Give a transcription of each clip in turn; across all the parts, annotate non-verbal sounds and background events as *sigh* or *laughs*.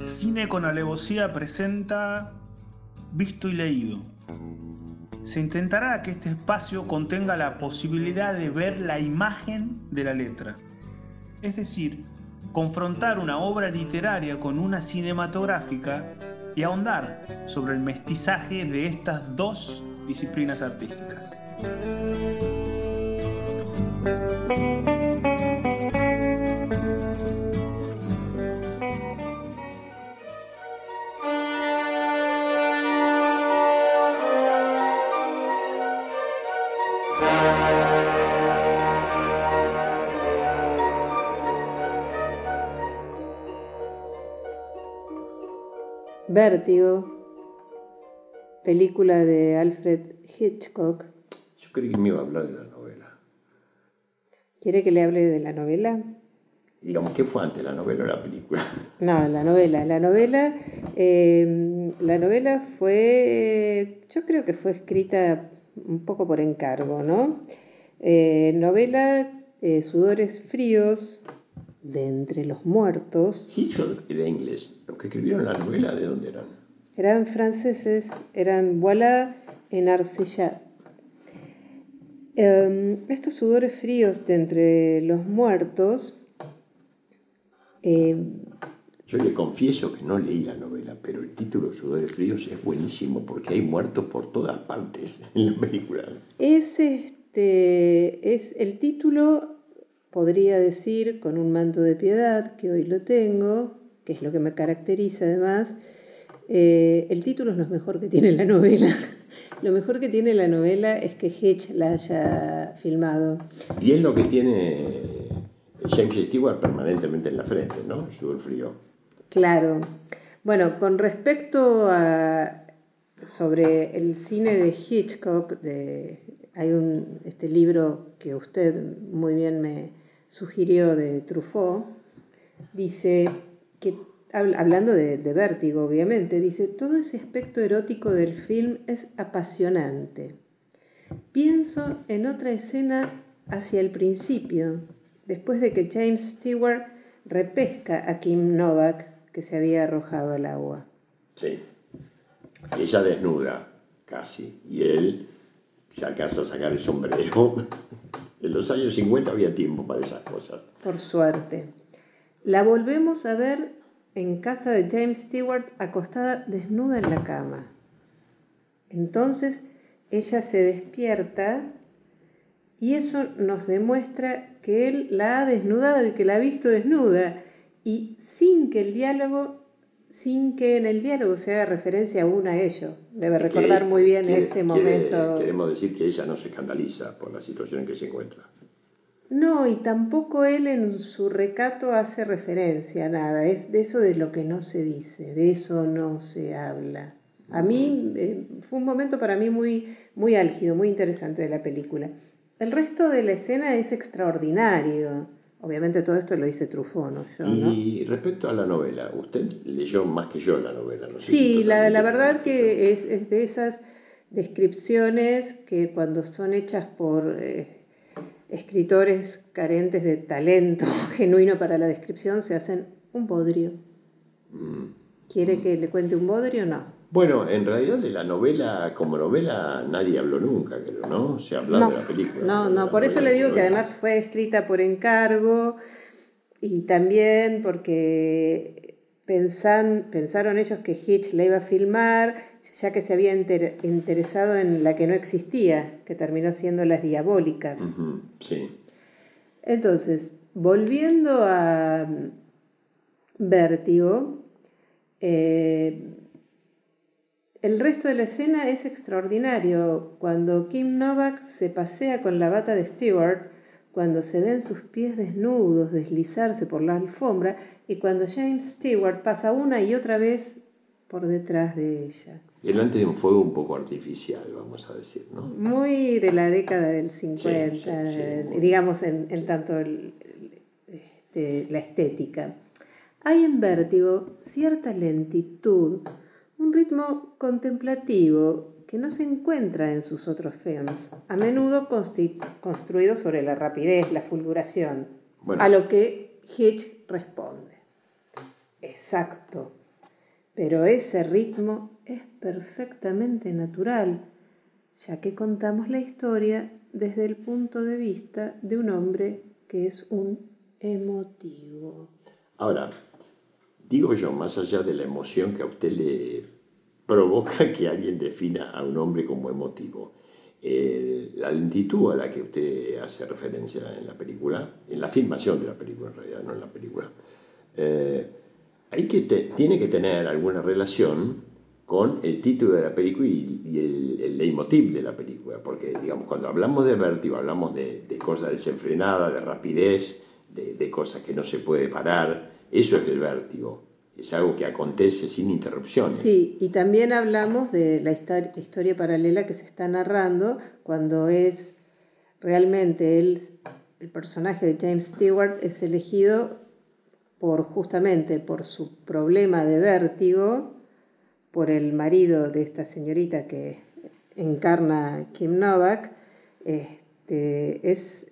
Cine con alevosía presenta Visto y Leído. Se intentará que este espacio contenga la posibilidad de ver la imagen de la letra. Es decir, confrontar una obra literaria con una cinematográfica y ahondar sobre el mestizaje de estas dos disciplinas artísticas. Vértigo, película de Alfred Hitchcock. Yo creí que me iba a hablar de la novela. ¿Quiere que le hable de la novela? Digamos, ¿qué fue antes, la novela o la película? *laughs* No, la novela. La novela, eh, la novela fue, yo creo que fue escrita un poco por encargo, ¿no? Eh, novela eh, Sudores Fríos, de Entre los Muertos. Hitchcock era inglés. Los que escribieron la novela, ¿de dónde eran? Eran franceses, eran Voilà en Arcellat. Em, estos sudores fríos de Entre los Muertos. em, Yo le confieso que no leí la novela, pero el título Sudores Fríos es buenísimo porque hay muertos por todas partes *laughs* en la película. es este. es el título, podría decir, con un manto de piedad, que hoy lo tengo, que es lo que me caracteriza además. eh, el título es lo mejor que tiene la novela. *laughs* Lo mejor que tiene la novela es que Hitch la haya filmado. Y es lo que tiene James Stewart permanentemente en la frente, ¿no? Sudor frío. Claro. Bueno, con respecto a sobre el cine de Hitchcock, de, hay un este libro que usted muy bien me sugirió de Truffaut, dice que hab- hablando de, de vértigo, obviamente, dice todo ese aspecto erótico del film es apasionante. Pienso en otra escena hacia el principio, después de que James Stewart repesca a Kim Novak que se había arrojado al agua. Sí. Ella desnuda, casi, y él se alcanza a sacar el sombrero. En los años 50 había tiempo para esas cosas. Por suerte. La volvemos a ver en casa de James Stewart acostada desnuda en la cama. Entonces ella se despierta y eso nos demuestra que él la ha desnudado y que la ha visto desnuda y sin que el diálogo, sin que en el diálogo se haga referencia aún a ello. Debe recordar muy bien quiere- ese quiere- momento. queremos decir que ella no se escandaliza por la situación en que se encuentra. No, y tampoco él en su recato hace referencia a nada, es de eso de lo que no se dice, de eso no se habla. A mí eh, fue un momento para mí muy, muy álgido, muy interesante de la película. El resto de la escena es extraordinario. Obviamente todo esto lo dice Truffaut, no yo, ¿no? Y respecto a la novela, usted leyó más que yo la novela, ¿no? sé Sí, si la, la verdad que es, es de esas descripciones que cuando son hechas por eh, escritores carentes de talento *laughs* genuino para la descripción se hacen un bodrio. Mm. ¿Quiere que le cuente un bodrio? No. Bueno, en realidad de la novela, como novela, nadie habló nunca, creo, ¿no? Se habla No, de la película. no, no, por eso le digo que además fue escrita por encargo y también porque pensan- pensaron ellos que Hitch la iba a filmar, ya que se había interesado en la que no existía, que terminó siendo Las Diabólicas. Sí. Entonces, volviendo a mm, Vértigo, eh, el resto de la escena es extraordinario. Cuando Kim Novak se pasea con la bata de Stewart, cuando se ven sus pies desnudos deslizarse por la alfombra y cuando James Stewart pasa una y otra vez por detrás de ella. Delante de un fuego un poco artificial, vamos a decir, ¿no? Muy de la década del 50, Sí, sí, sí, eh, digamos en, en tanto el- el- este, la estética. Hay en Vértigo cierta lentitud, un ritmo contemplativo que no se encuentra en sus otros films, a menudo construido sobre la rapidez, la fulguración. a lo que Hitch responde. Exacto, pero ese ritmo es perfectamente natural, ya que contamos la historia desde el punto de vista de un hombre que es un emotivo. Ahora, digo yo, más allá de la emoción que a usted le provoca *laughs* que alguien defina a un hombre como emotivo, la lentitud a la que usted hace referencia en la película, en la filmación de la película en realidad, no en la película, eh, hay que tiene que tener alguna relación con el título de la película y, el, el, leitmotiv de la película, porque digamos, cuando hablamos de vértigo hablamos de, cosas desenfrenadas, de rapidez, de, de, cosas que no se puede parar, eso es el vértigo, es algo que acontece sin interrupciones. Sí, y también hablamos de la historia paralela que se está narrando cuando es realmente el, el personaje de James Stewart es elegido por justamente por su problema de vértigo, por el marido de esta señorita que encarna Kim Novak, este, es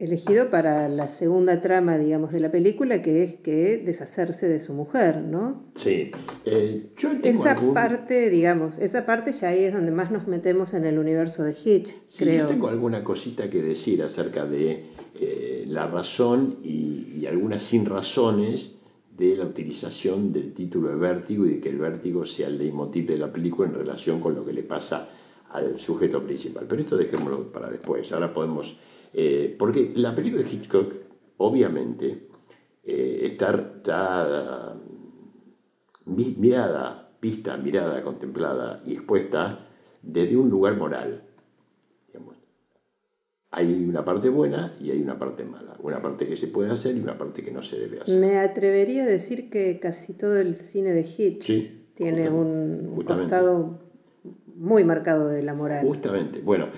elegido para la segunda trama, digamos, de la película, que es que deshacerse de su mujer, ¿no? Sí. Eh, yo esa parte, digamos, esa parte ya ahí es donde más nos metemos en el universo de Hitch, sí, creo. Yo tengo alguna cosita que decir acerca de eh, la razón y, algunas sin razones de la utilización del título de vértigo y de que el vértigo sea el leitmotiv de la película en relación con lo que le pasa al sujeto principal. Pero esto dejémoslo para después. Ahora podemos eh, porque la película de Hitchcock, obviamente, eh, está, mirada, vista, mirada, contemplada y expuesta desde un lugar moral. Hay una parte buena y hay una parte mala. Una parte que se puede hacer y una parte que no se debe hacer. Me atrevería a decir que casi todo el cine de Hitch tiene un costado muy marcado de la moral. Justamente. Bueno,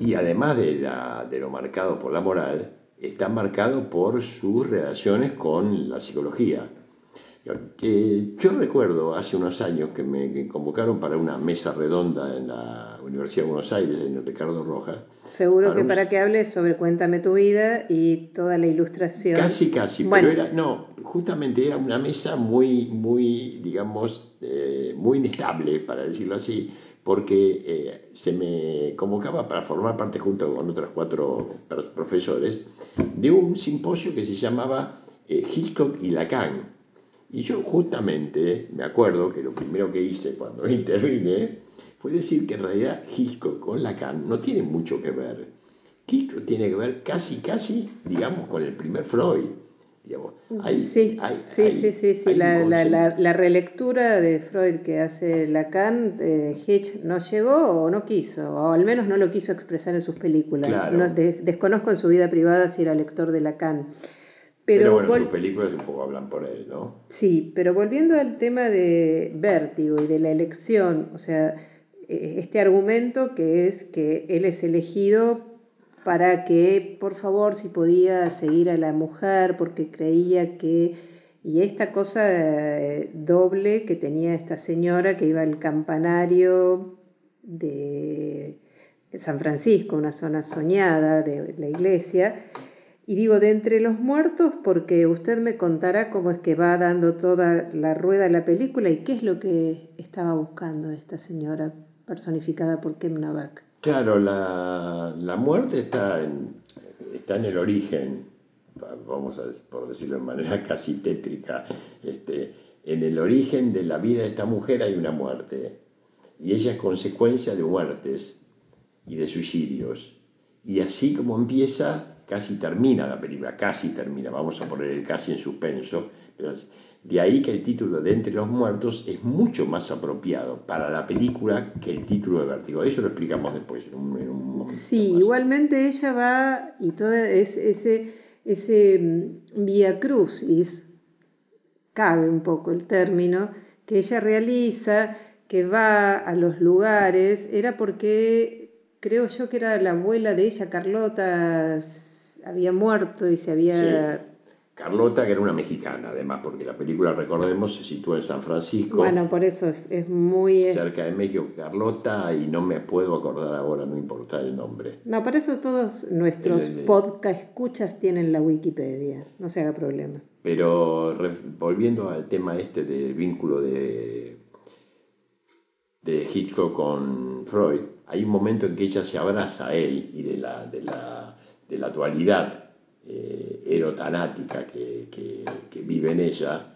y además de, la, de lo marcado por la moral, está marcado por sus relaciones con la psicología. yo recuerdo hace unos años que me convocaron para una mesa redonda en la Universidad de Buenos Aires, en Ricardo Rojas. Seguro que para que hables sobre Cuéntame tu vida y toda la ilustración. Casi, casi, pero era, no, justamente era una mesa muy, muy, digamos, eh, muy inestable, para decirlo así, porque eh, se me convocaba para formar parte junto con otros cuatro profesores de un simposio que se llamaba eh, Hitchcock y Lacan. Y yo justamente me acuerdo que lo primero que hice cuando *laughs* intervine fue decir que en realidad Hitchcock con Lacan no tiene mucho que ver. Hitchcock tiene que ver casi, casi, digamos, con el primer Freud sí, sí, sí, sí, La, la, relectura de Freud que hace Lacan, eh, Hitch no llegó o no quiso, o al menos no lo quiso expresar en sus películas. desconozco en su vida privada si era lector de Lacan. Pero, bueno, sus películas un poco hablan por él, ¿no? Sí, pero volviendo al tema de vértigo y de la elección, o sea, eh, este argumento que es que él es elegido para que por favor si podía seguir a la mujer porque creía que y esta cosa eh, doble que tenía esta señora que iba al campanario de San Francisco, una zona soñada de la iglesia. Y digo, de entre los muertos, porque usted me contará cómo es que va dando toda la rueda la película y qué es lo que estaba buscando esta señora personificada por Kem Novak. Claro, la, muerte está en, está en el origen, vamos a por decirlo de manera *laughs* casi tétrica, este, en el origen de la vida de esta mujer hay una muerte, y ella es consecuencia de muertes y de suicidios. Y así como empieza, casi termina la película, casi termina, vamos a poner el casi en suspenso, de ahí que el título de Entre los Muertos es mucho más apropiado para la película que el título de Vértigo. Eso lo explicamos después, en un, Sí, igualmente ella va y todo ese, ese mm, vía cruz, y cabe un poco el término, que ella realiza, que va a los lugares, era porque creo yo que era la abuela de ella, Carlota, había muerto y se había Carlota, que era una mexicana, además, porque la película, recordemos, se sitúa en San Francisco. Bueno, por eso es, es muy... Cerca de México, Carlota, y no me puedo acordar ahora, no importa el nombre. No, por eso todos nuestros podcast escuchas tienen la Wikipedia, no se haga problema. Pero volviendo al tema este del vínculo de, de Hitchcock con Freud, hay un momento en que ella se abraza a él y de la, de la, de la dualidad eh, erotanática que, que, vive en ella,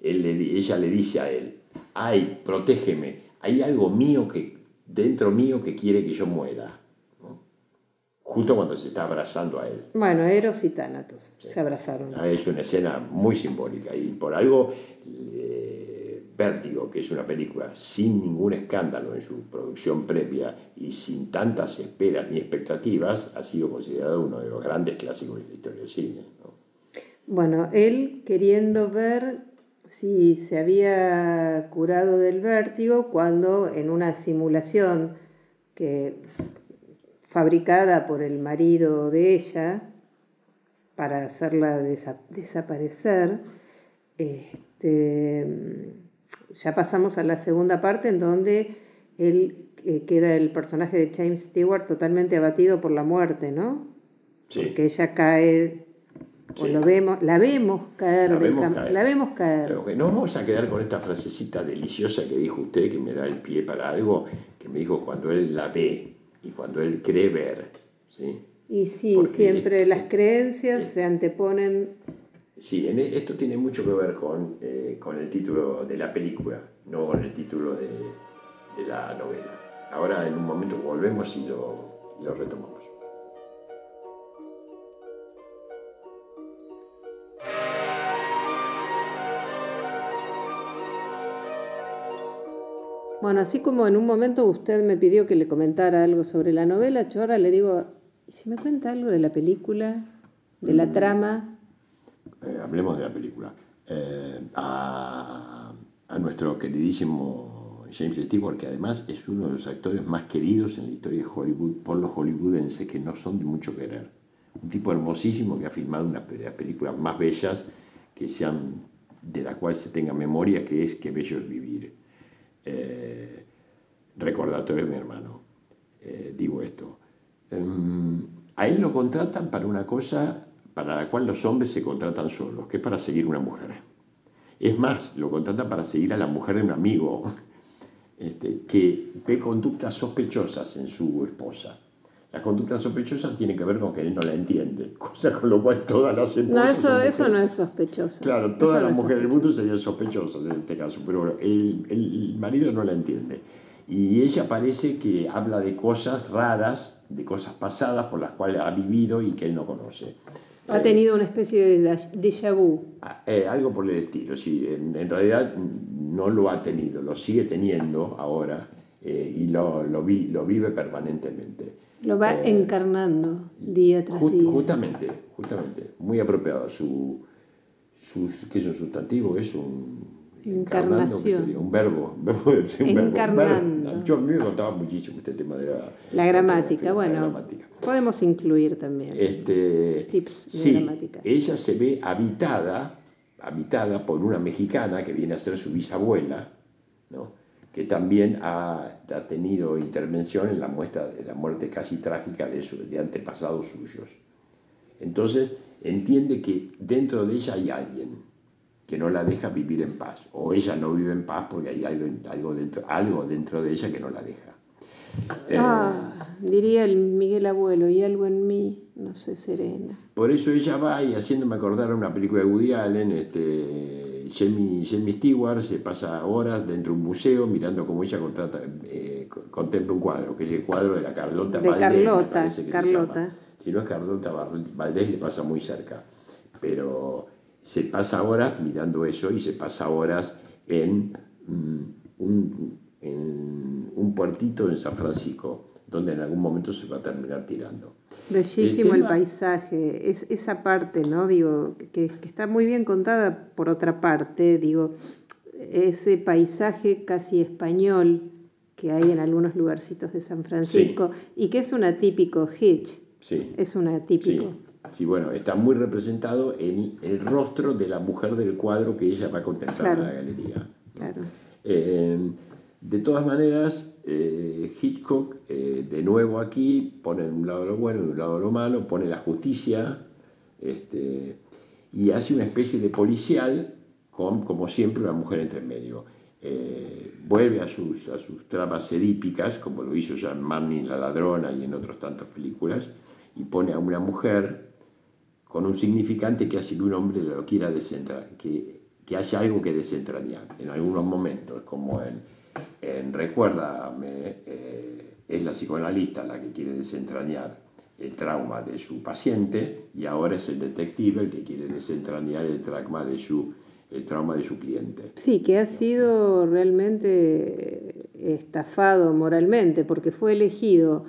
él ella le dice a él, ay, protégeme, hay algo mío que, dentro mío que quiere que yo muera. Justo cuando se está abrazando a él. Bueno, Eros y Tánatos se abrazaron. Ah, es una escena muy simbólica y por algo Vértigo, que es una película sin ningún escándalo en su producción previa y sin tantas esperas ni expectativas, ha sido considerado uno de los grandes clásicos de la historia del cine. Bueno, él queriendo ver si se había curado del vértigo cuando en una simulación que fabricada por el marido de ella para hacerla desaparecer, este, ya pasamos a la segunda parte en donde él eh, queda el personaje de James Stewart totalmente abatido por la muerte, ¿no? Sí. Porque ella cae, o lo vemos, la vemos caer, la, vemos caer. la vemos caer. Pero que no vamos a quedar con esta frasecita deliciosa que dijo usted, que me da el pie para algo, que me dijo cuando él la ve y cuando él cree ver, ¿sí? Y sí, siempre las creencias se anteponen Sí, e, esto tiene mucho que ver eh, con, el título de la película, no con el título de, la novela. Ahora en un momento volvemos y lo, y lo retomamos. Bueno, así como en un momento usted me pidió que le comentara algo sobre la novela, yo ahora le digo, ¿y si me cuenta algo de la película, de la mm. trama? Eh, hablemos de la película, eh, a, nuestro queridísimo James Stewart, que además es uno de los actores más queridos en la historia de Hollywood por los hollywoodenses que no son de mucho querer. Un tipo hermosísimo que ha filmado una de las películas más bellas que sean, de la cual se tenga memoria, que es Qué bello es vivir. Eh, recordatorio de mi hermano, digo esto. Em, a él lo contratan para una cosa para la cual los hombres se contratan solos, que es para seguir una mujer. Es más, lo contratan para seguir a la mujer de un amigo este, que ve conductas sospechosas en su esposa. Las conductas sospechosas tienen que ver con que él no la entiende, *laughs* cosa con lo cual todas las esposas... No, eso, eso no es sospechoso. Claro, todas las mujeres del mundo serían sospechosas en este caso, pero el, el marido no la entiende. Y ella parece que habla de cosas raras, de cosas pasadas por las cuales ha vivido y que él no conoce. Ha tenido una especie de déjà vu. Ah, eh, algo por el estilo, sí. En, realidad no lo ha tenido, lo sigue teniendo ahora eh, y lo, lo, vi, lo, vive permanentemente. Lo va eh, encarnando día tras día. Justamente, justamente. Muy apropiado. Su, su, ¿Qué es un sustantivo? Es un Encarnación. un verbo. verbo, Encarnando. Yo a mí me contaba muchísimo este tema de la, la gramática. bueno, podemos incluir también este, tips de gramática. Ella se ve habitada, habitada por una mexicana que viene a ser su bisabuela, ¿no? que también ha, ha, tenido intervención en la muestra de la muerte casi trágica de, su, de antepasados suyos. Entonces entiende que dentro de ella hay alguien que no la deja vivir en paz. O ella no vive en paz porque hay algo, algo, dentro, algo dentro de ella que no la deja. Ah, diría el Miguel Abuelo, y algo en mí no se serena. Por eso ella va y haciéndome acordar a una película de Woody Allen, este, Jamie, Stewart se pasa horas dentro de un museo mirando cómo ella contrata, eh, contempla un cuadro, que es el cuadro de la Carlota de Carlota, Carlota. Si no es Carlota Valdés, le pasa muy cerca. Pero se pasa horas mirando eso y se pasa horas en, mm, un, en un puertito en San Francisco, donde en algún momento se va a terminar tirando. Bellísimo el, paisaje, es esa parte, ¿no? Digo, que, está muy bien contada por otra parte, digo, ese paisaje casi español que hay en algunos lugarcitos de San Francisco y que es un atípico Hitch. Sí. Es un atípico. Sí, bueno, está muy representado en el rostro de la mujer del cuadro que ella va a contemplar en la galería. Claro. Eh, de todas maneras, eh, Hitchcock, eh, de nuevo aquí, pone de un lado lo bueno, de un lado lo malo, pone la justicia este, y hace una especie de policial con, como siempre, una mujer entre medio. vuelve a sus, a sus tramas edípicas, como lo hizo Jean Marnin, La Ladrona y en otras tantas películas, y pone a una mujer con un significante que hace que un hombre lo quiera desentrañar, que, que haya algo que desentrañar en algunos momentos, como en, en Recuérdame, eh, es la psicoanalista la que quiere desentrañar el trauma de su paciente y ahora es el detective el que quiere desentrañar el trauma de su, el trauma de su cliente. Sí, que ha sido realmente estafado moralmente porque fue elegido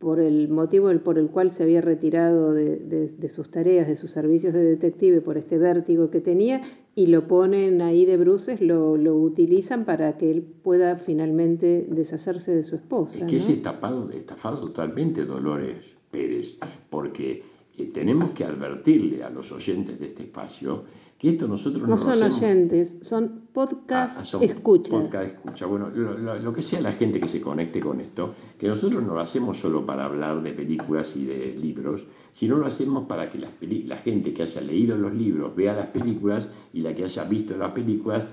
por el motivo por el cual se había retirado de, sus tareas, de sus servicios de detective, por este vértigo que tenía, y lo ponen ahí de bruces, lo, utilizan para que él pueda finalmente deshacerse de su esposa. Es que es estafado, estafado totalmente Dolores Pérez, porque eh, tenemos que advertirle a los oyentes de este espacio que esto nosotros no, son oyentes, son podcast ah, escucha. Podcast escucha. Bueno, lo, que sea la gente que se conecte con esto, que nosotros no lo hacemos solo para hablar de películas y de libros, sino lo hacemos para que la, la gente que haya leído los libros vea las películas y la que haya visto las películas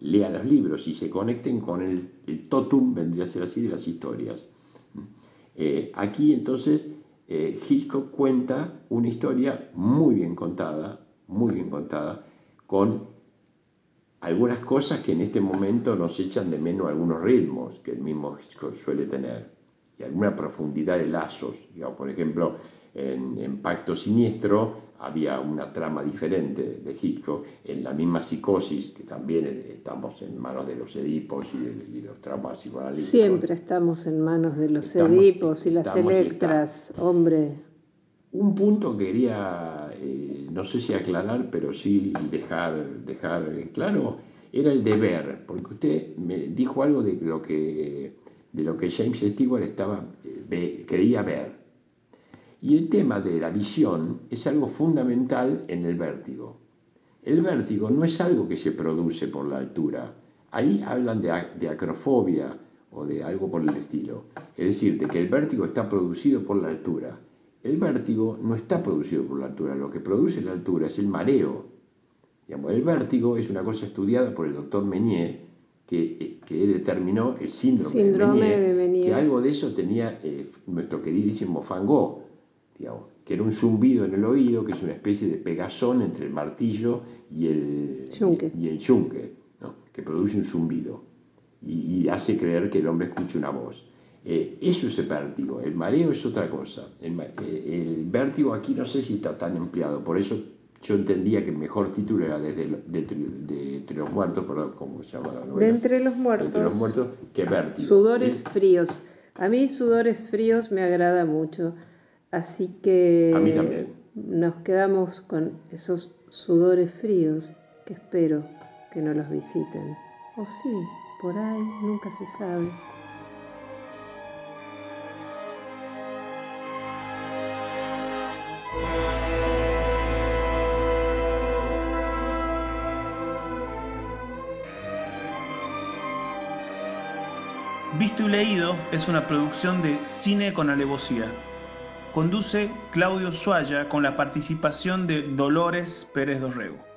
lea los libros y se conecten con el, el totum, vendría a ser así, de las historias. Eh, aquí entonces eh, Hitchcock cuenta una historia muy bien contada, muy bien contada, con algunas cosas que en este momento nos echan de menos algunos ritmos que el mismo Hitchcock suele tener y alguna profundidad de lazos. por ejemplo, en, Pacto Siniestro había una trama diferente de Hitchcock, en la misma psicosis, que también estamos en manos de los Edipos y, de, los traumas psicoanalíticos. Siempre estamos en manos de los Edipos y las Electras, hombre. Un punto que quería, eh, no sé si aclarar, pero sí dejar, dejar claro, era el deber, porque usted me dijo algo de lo que, de lo que James Stewart estaba, eh, creía ver. Y el tema de la visión es algo fundamental en el vértigo. El vértigo no es algo que se produce por la altura. Ahí hablan de, de acrofobia o de algo por el estilo. Es decir, de que el vértigo está producido por la altura. El vértigo no está producido por la altura, lo que produce la altura es el mareo. el vértigo es una cosa estudiada por el doctor Meunier, que, que determinó el síndrome, de, Meunier, que algo de eso tenía eh, nuestro queridísimo Van Gogh, que era un zumbido en el oído, que es una especie de pegazón entre el martillo y el yunque, y, el yunque que produce un zumbido y, y hace creer que el hombre escucha una voz. Eh, eso es el vértigo, el mareo es otra cosa. Eh, el, vértigo aquí no sé si está tan empleado, por eso yo entendía que el mejor título era de, de, Entre los Muertos, perdón, ¿cómo se llama la novela? De Entre los Muertos. entre los Muertos, que vértigo. Sudores fríos. A mí Sudores fríos me agrada mucho, así que... A mí también. Nos quedamos con esos sudores fríos que espero que no los visiten. O sí, por ahí, nunca se sabe. Visto y Leído es una producción de Cine con Alevosía. Conduce Claudio Suaya con la participación de Dolores Pérez Dorrego.